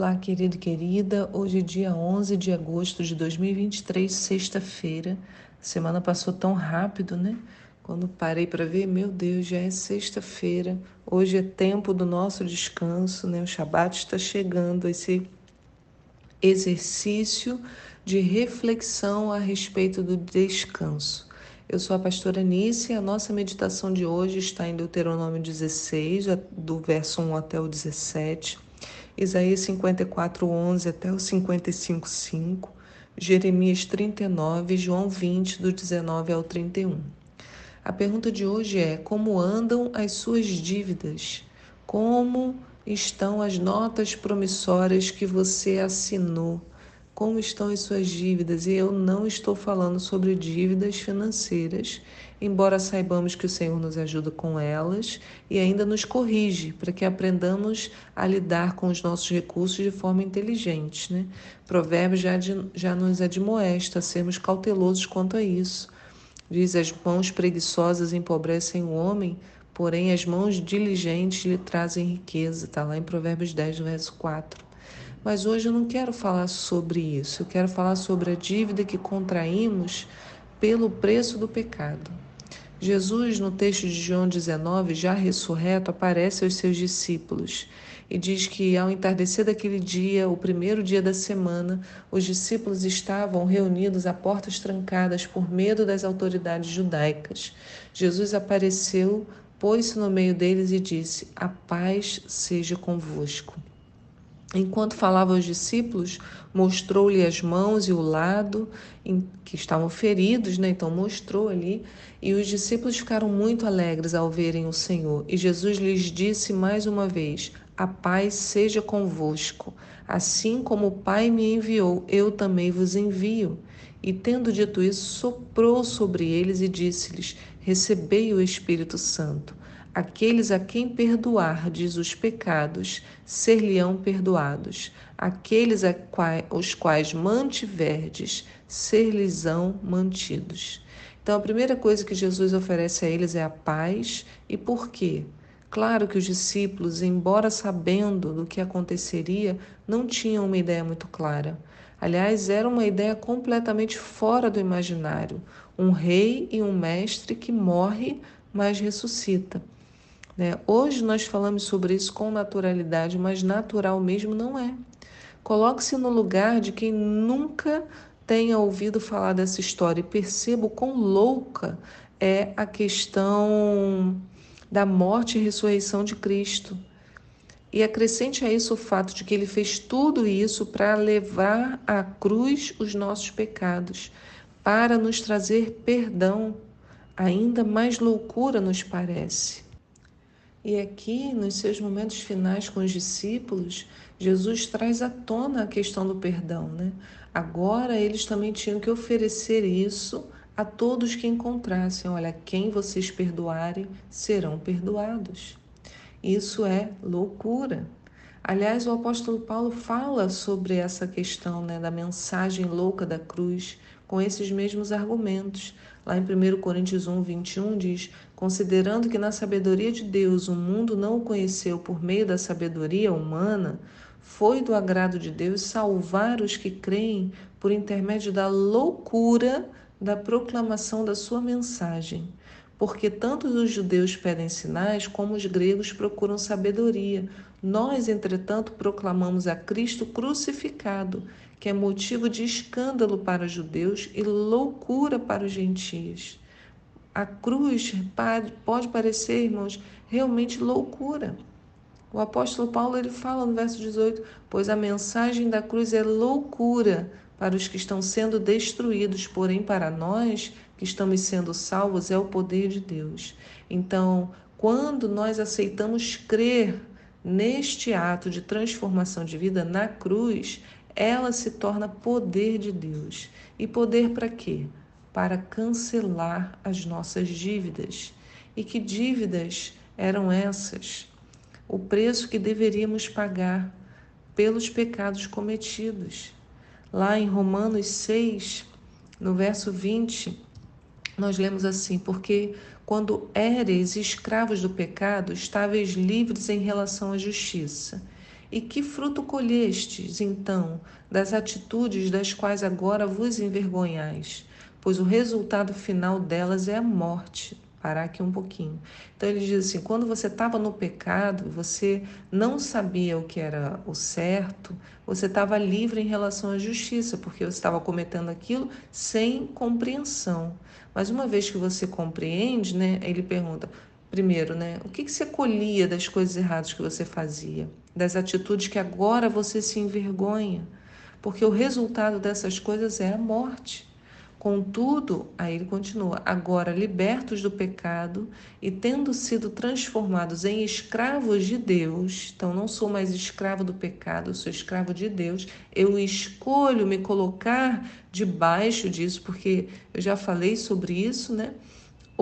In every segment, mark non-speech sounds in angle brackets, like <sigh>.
Olá, querido e querida. Hoje é dia 11 de agosto de 2023, sexta-feira. Semana passou tão rápido, né? Quando parei para ver, meu Deus, já é sexta-feira. Hoje é tempo do nosso descanso, né? O Shabat está chegando, esse exercício de reflexão a respeito do descanso. Eu sou a pastora Nícia e a nossa meditação de hoje está em Deuteronômio 16, do verso 1 até o 17. Isaías 54, 11 até o 55, 5, Jeremias 39, João 20, do 19 ao 31. A pergunta de hoje é: como andam as suas dívidas? Como estão as notas promissórias que você assinou? Como estão as suas dívidas? E eu não estou falando sobre dívidas financeiras embora saibamos que o Senhor nos ajuda com elas e ainda nos corrige para que aprendamos a lidar com os nossos recursos de forma inteligente. Né? Provérbios já, já nos admoesta a sermos cautelosos quanto a isso. Diz: As mãos preguiçosas empobrecem o homem, porém as mãos diligentes lhe trazem riqueza. Está lá em Provérbios 10, verso 4. Mas hoje eu não quero falar sobre isso, eu quero falar sobre a dívida que contraímos pelo preço do pecado. Jesus, no texto de João 19, já ressurreto, aparece aos seus discípulos e diz que ao entardecer daquele dia, o primeiro dia da semana, os discípulos estavam reunidos a portas trancadas por medo das autoridades judaicas. Jesus apareceu, pôs-se no meio deles e disse: A paz seja convosco. Enquanto falava aos discípulos, mostrou-lhe as mãos e o lado em que estavam feridos, né? Então mostrou ali, e os discípulos ficaram muito alegres ao verem o Senhor. E Jesus lhes disse mais uma vez: A paz seja convosco. Assim como o Pai me enviou, eu também vos envio. E tendo dito isso, soprou sobre eles e disse-lhes: Recebei o Espírito Santo. Aqueles a quem perdoardes os pecados, ser-lhe-ão perdoados. Aqueles a os quais mantiverdes, ser-lhes-ão mantidos. Então, a primeira coisa que Jesus oferece a eles é a paz. E por quê? Claro que os discípulos, embora sabendo do que aconteceria, não tinham uma ideia muito clara. Aliás, era uma ideia completamente fora do imaginário. Um rei e um mestre que morre, mas ressuscita. Né? Hoje nós falamos sobre isso com naturalidade, mas natural mesmo não é. Coloque-se no lugar de quem nunca tenha ouvido falar dessa história e perceba o quão louca é a questão da morte e ressurreição de Cristo. E acrescente a isso o fato de que ele fez tudo isso para levar à cruz os nossos pecados, para nos trazer perdão. Ainda mais loucura nos parece. E aqui, nos seus momentos finais com os discípulos, Jesus traz à tona a questão do perdão. Né? Agora eles também tinham que oferecer isso a todos que encontrassem. Olha, quem vocês perdoarem serão perdoados. Isso é loucura. Aliás, o apóstolo Paulo fala sobre essa questão né, da mensagem louca da cruz com esses mesmos argumentos. Lá em 1 Coríntios 1, 21 diz: Considerando que na sabedoria de Deus o mundo não o conheceu por meio da sabedoria humana, foi do agrado de Deus salvar os que creem por intermédio da loucura da proclamação da sua mensagem. Porque tanto os judeus pedem sinais, como os gregos procuram sabedoria. Nós, entretanto, proclamamos a Cristo crucificado, que é motivo de escândalo para os judeus e loucura para os gentios. A cruz pode parecer, irmãos, realmente loucura. O apóstolo Paulo ele fala no verso 18: Pois a mensagem da cruz é loucura para os que estão sendo destruídos, porém para nós que estamos sendo salvos é o poder de Deus. Então, quando nós aceitamos crer neste ato de transformação de vida na cruz, ela se torna poder de Deus. E poder para quê? Para cancelar as nossas dívidas. E que dívidas eram essas? O preço que deveríamos pagar pelos pecados cometidos. Lá em Romanos 6, no verso 20, nós lemos assim: Porque quando éreis escravos do pecado, estáveis livres em relação à justiça. E que fruto colhestes, então, das atitudes das quais agora vos envergonhais? Pois o resultado final delas é a morte. Parar aqui um pouquinho. Então ele diz assim: quando você estava no pecado, você não sabia o que era o certo, você estava livre em relação à justiça, porque você estava cometendo aquilo sem compreensão. Mas uma vez que você compreende, né, ele pergunta: primeiro, né, o que, que você colhia das coisas erradas que você fazia, das atitudes que agora você se envergonha? Porque o resultado dessas coisas é a morte. Contudo, aí ele continua: agora libertos do pecado e tendo sido transformados em escravos de Deus, então não sou mais escravo do pecado, sou escravo de Deus, eu escolho me colocar debaixo disso, porque eu já falei sobre isso, né?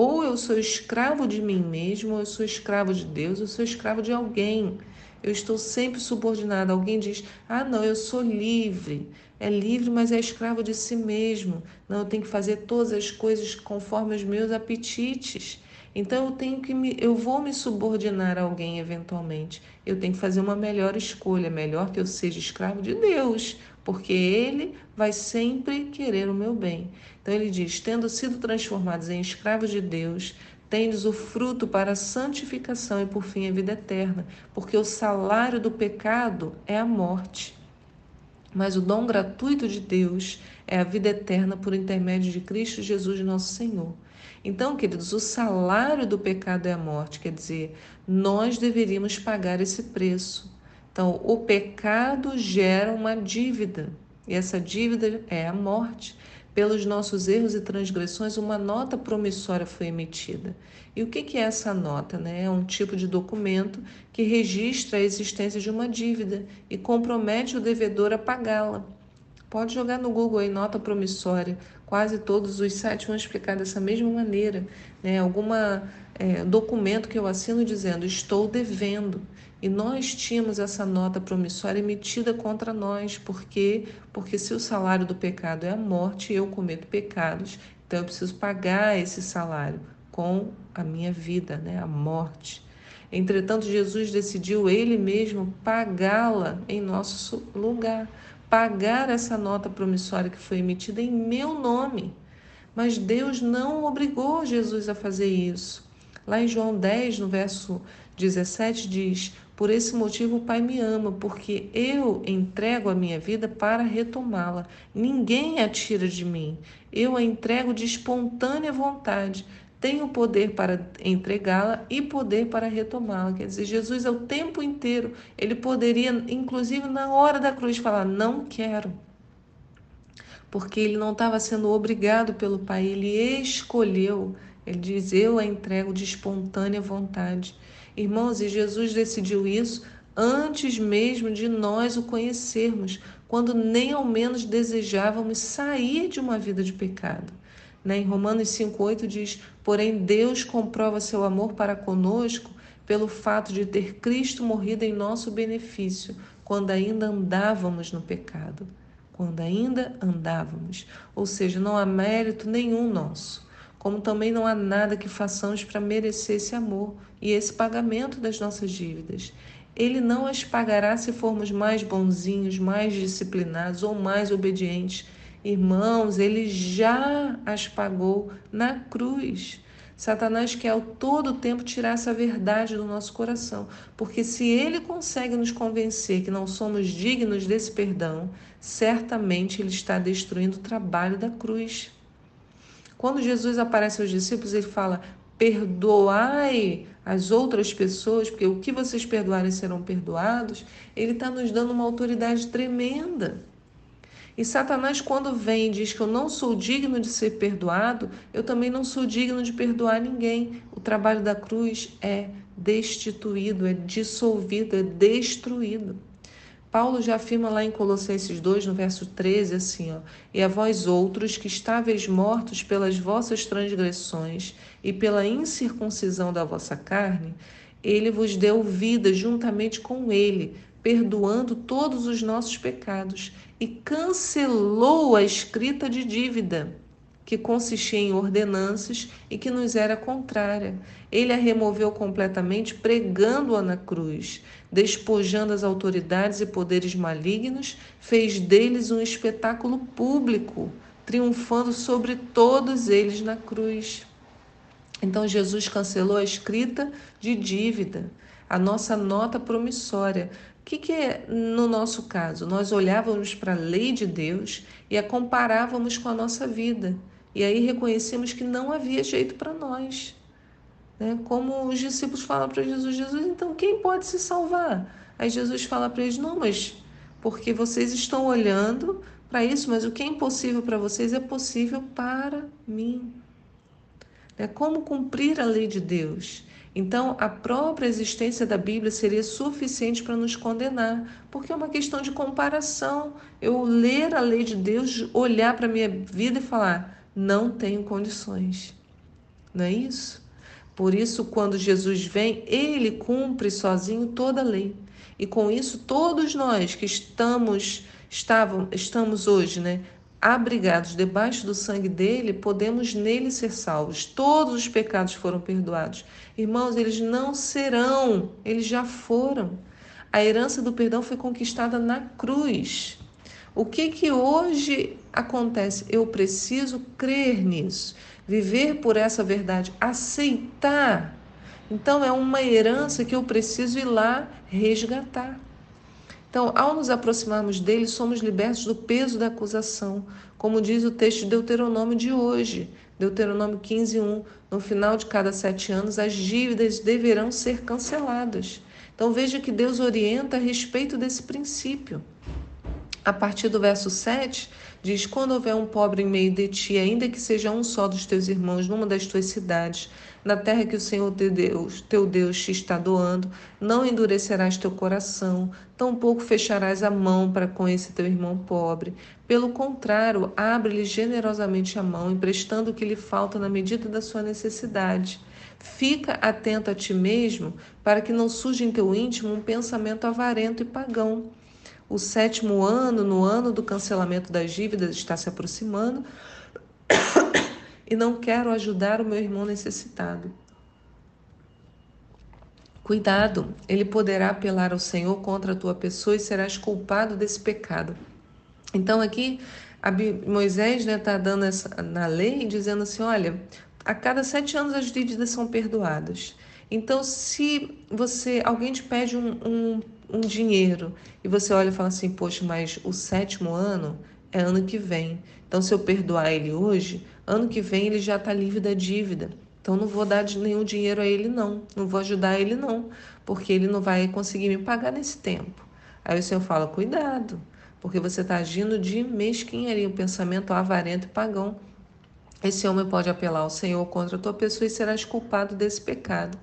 Ou eu sou escravo de mim mesmo, ou eu sou escravo de Deus, ou eu sou escravo de alguém. Eu estou sempre subordinado. Alguém diz: Ah, não, eu sou livre. É livre, mas é escravo de si mesmo. Não, eu tenho que fazer todas as coisas conforme os meus apetites. Então eu tenho que me, eu vou me subordinar a alguém eventualmente. Eu tenho que fazer uma melhor escolha, melhor que eu seja escravo de Deus, porque ele vai sempre querer o meu bem. Então ele diz: tendo sido transformados em escravos de Deus, tendes o fruto para a santificação e por fim a vida eterna, porque o salário do pecado é a morte. Mas o dom gratuito de Deus é a vida eterna por intermédio de Cristo Jesus, nosso Senhor. Então, queridos, o salário do pecado é a morte, quer dizer, nós deveríamos pagar esse preço. Então, o pecado gera uma dívida, e essa dívida é a morte. Pelos nossos erros e transgressões, uma nota promissória foi emitida. E o que é essa nota? Né? É um tipo de documento que registra a existência de uma dívida e compromete o devedor a pagá-la. Pode jogar no Google aí nota promissória. Quase todos os sites vão explicar dessa mesma maneira. Né? Alguma é, documento que eu assino dizendo estou devendo. E nós tínhamos essa nota promissória emitida contra nós, porque porque se o salário do pecado é a morte, eu cometo pecados, então eu preciso pagar esse salário com a minha vida, né, a morte. Entretanto, Jesus decidiu ele mesmo pagá-la em nosso lugar, pagar essa nota promissória que foi emitida em meu nome. Mas Deus não obrigou Jesus a fazer isso. Lá em João 10, no verso 17, diz: por esse motivo o Pai me ama, porque eu entrego a minha vida para retomá-la. Ninguém a tira de mim. Eu a entrego de espontânea vontade. Tenho poder para entregá-la e poder para retomá-la. Quer dizer, Jesus é o tempo inteiro. Ele poderia, inclusive na hora da cruz, falar: Não quero. Porque ele não estava sendo obrigado pelo Pai, ele escolheu. Ele diz: Eu a entrego de espontânea vontade. Irmãos, e Jesus decidiu isso antes mesmo de nós o conhecermos, quando nem ao menos desejávamos sair de uma vida de pecado. Né? Em Romanos 5,8 diz: Porém, Deus comprova seu amor para conosco pelo fato de ter Cristo morrido em nosso benefício, quando ainda andávamos no pecado. Quando ainda andávamos. Ou seja, não há mérito nenhum nosso como também não há nada que façamos para merecer esse amor e esse pagamento das nossas dívidas. Ele não as pagará se formos mais bonzinhos, mais disciplinados ou mais obedientes. Irmãos, ele já as pagou na cruz. Satanás quer ao todo tempo tirar essa verdade do nosso coração, porque se ele consegue nos convencer que não somos dignos desse perdão, certamente ele está destruindo o trabalho da cruz. Quando Jesus aparece aos discípulos, ele fala: perdoai as outras pessoas, porque o que vocês perdoarem serão perdoados. Ele está nos dando uma autoridade tremenda. E Satanás, quando vem e diz que eu não sou digno de ser perdoado, eu também não sou digno de perdoar ninguém. O trabalho da cruz é destituído, é dissolvido, é destruído. Paulo já afirma lá em Colossenses 2, no verso 13, assim, ó, e a vós outros que estáveis mortos pelas vossas transgressões e pela incircuncisão da vossa carne, ele vos deu vida juntamente com ele, perdoando todos os nossos pecados e cancelou a escrita de dívida que consistia em ordenanças e que nos era contrária. Ele a removeu completamente, pregando-a na cruz, despojando as autoridades e poderes malignos, fez deles um espetáculo público, triunfando sobre todos eles na cruz. Então Jesus cancelou a escrita de dívida, a nossa nota promissória. O que, que é no nosso caso? Nós olhávamos para a lei de Deus e a comparávamos com a nossa vida. E aí reconhecemos que não havia jeito para nós. Né? Como os discípulos falam para Jesus: Jesus, então quem pode se salvar? Aí Jesus fala para eles: não, mas porque vocês estão olhando para isso, mas o que é impossível para vocês é possível para mim. É como cumprir a lei de Deus. Então, a própria existência da Bíblia seria suficiente para nos condenar, porque é uma questão de comparação. Eu ler a lei de Deus, olhar para a minha vida e falar: não tenho condições. Não é isso? Por isso, quando Jesus vem, ele cumpre sozinho toda a lei. E com isso, todos nós que estamos, estavam, estamos hoje, né, abrigados debaixo do sangue dele, podemos nele ser salvos. Todos os pecados foram perdoados. Irmãos, eles não serão, eles já foram. A herança do perdão foi conquistada na cruz. O que que hoje acontece? Eu preciso crer nisso, viver por essa verdade, aceitar. Então é uma herança que eu preciso ir lá resgatar. Então, ao nos aproximarmos dele, somos libertos do peso da acusação, como diz o texto de Deuteronômio de hoje, Deuteronômio 15:1. No final de cada sete anos, as dívidas deverão ser canceladas. Então, veja que Deus orienta a respeito desse princípio a partir do verso 7, diz: Quando houver um pobre em meio de ti, ainda que seja um só dos teus irmãos numa das tuas cidades, na terra que o Senhor teu Deus, teu Deus te está doando, não endurecerás teu coração, tampouco fecharás a mão para com esse teu irmão pobre. Pelo contrário, abre-lhe generosamente a mão, emprestando o que lhe falta na medida da sua necessidade. Fica atento a ti mesmo, para que não surja em teu íntimo um pensamento avarento e pagão o sétimo ano, no ano do cancelamento das dívidas, está se aproximando <coughs> e não quero ajudar o meu irmão necessitado. Cuidado, ele poderá apelar ao Senhor contra a tua pessoa e serás culpado desse pecado. Então aqui Moisés está né, tá dando essa, na lei dizendo assim, olha, a cada sete anos as dívidas são perdoadas. Então, se você alguém te pede um, um um dinheiro e você olha e fala assim: Poxa, mas o sétimo ano é ano que vem. Então, se eu perdoar ele hoje, ano que vem ele já está livre da dívida. Então, não vou dar nenhum dinheiro a ele, não. Não vou ajudar ele, não. Porque ele não vai conseguir me pagar nesse tempo. Aí o Senhor fala: Cuidado, porque você está agindo de mesquinharia, um pensamento avarento e pagão. Esse homem pode apelar ao Senhor contra a tua pessoa e serás culpado desse pecado.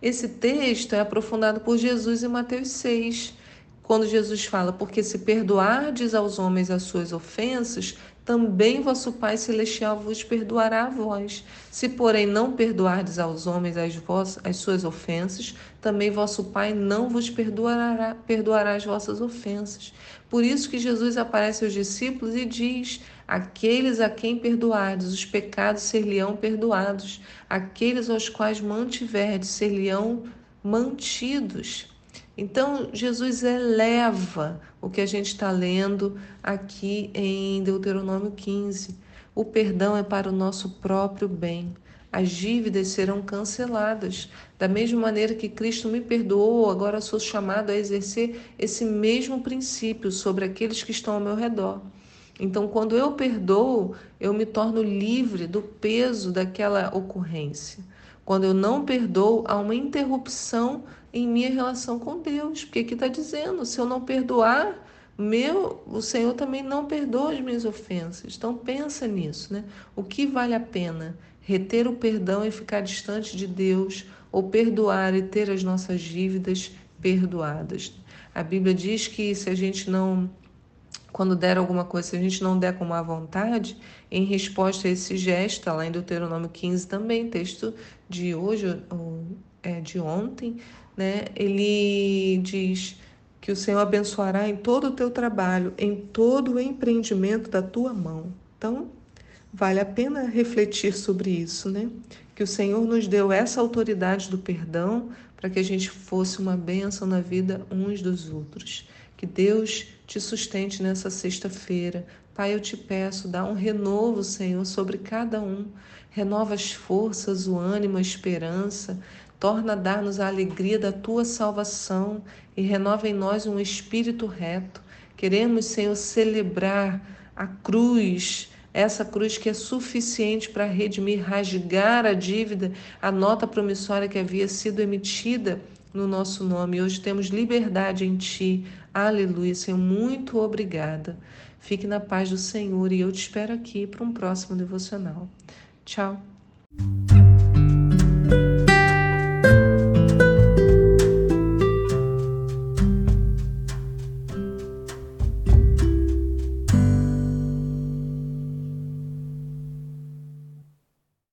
Esse texto é aprofundado por Jesus em Mateus 6, quando Jesus fala: Porque se perdoardes aos homens as suas ofensas, também vosso Pai Celestial vos perdoará a vós. Se, porém, não perdoardes aos homens as, vos, as suas ofensas, também vosso Pai não vos perdoará, perdoará as vossas ofensas. Por isso que Jesus aparece aos discípulos e diz: Aqueles a quem perdoardes os pecados ser-lhe-ão perdoados, aqueles aos quais mantiverdes ser-lhe-ão mantidos. Então, Jesus eleva o que a gente está lendo aqui em Deuteronômio 15. O perdão é para o nosso próprio bem. As dívidas serão canceladas. Da mesma maneira que Cristo me perdoou, agora sou chamado a exercer esse mesmo princípio sobre aqueles que estão ao meu redor. Então, quando eu perdoo, eu me torno livre do peso daquela ocorrência. Quando eu não perdoo, há uma interrupção em minha relação com Deus. Porque aqui está dizendo: se eu não perdoar, meu, o Senhor também não perdoa as minhas ofensas. Então pensa nisso, né? O que vale a pena? Reter o perdão e ficar distante de Deus, ou perdoar e ter as nossas dívidas perdoadas. A Bíblia diz que se a gente não quando der alguma coisa, se a gente não der com má vontade, em resposta a esse gesto, está lá em Deuteronômio 15 também, texto de hoje, ou, é, de ontem, né? Ele diz que o Senhor abençoará em todo o teu trabalho, em todo o empreendimento da tua mão. Então, Vale a pena refletir sobre isso, né? Que o Senhor nos deu essa autoridade do perdão para que a gente fosse uma bênção na vida uns dos outros. Que Deus te sustente nessa sexta-feira. Pai, eu te peço, dá um renovo, Senhor, sobre cada um. Renova as forças, o ânimo, a esperança. Torna a dar-nos a alegria da tua salvação e renova em nós um espírito reto. Queremos, Senhor, celebrar a cruz essa cruz que é suficiente para redimir, rasgar a dívida, a nota promissória que havia sido emitida no nosso nome. Hoje temos liberdade em Ti. Aleluia, Senhor. Muito obrigada. Fique na paz do Senhor e eu te espero aqui para um próximo devocional. Tchau.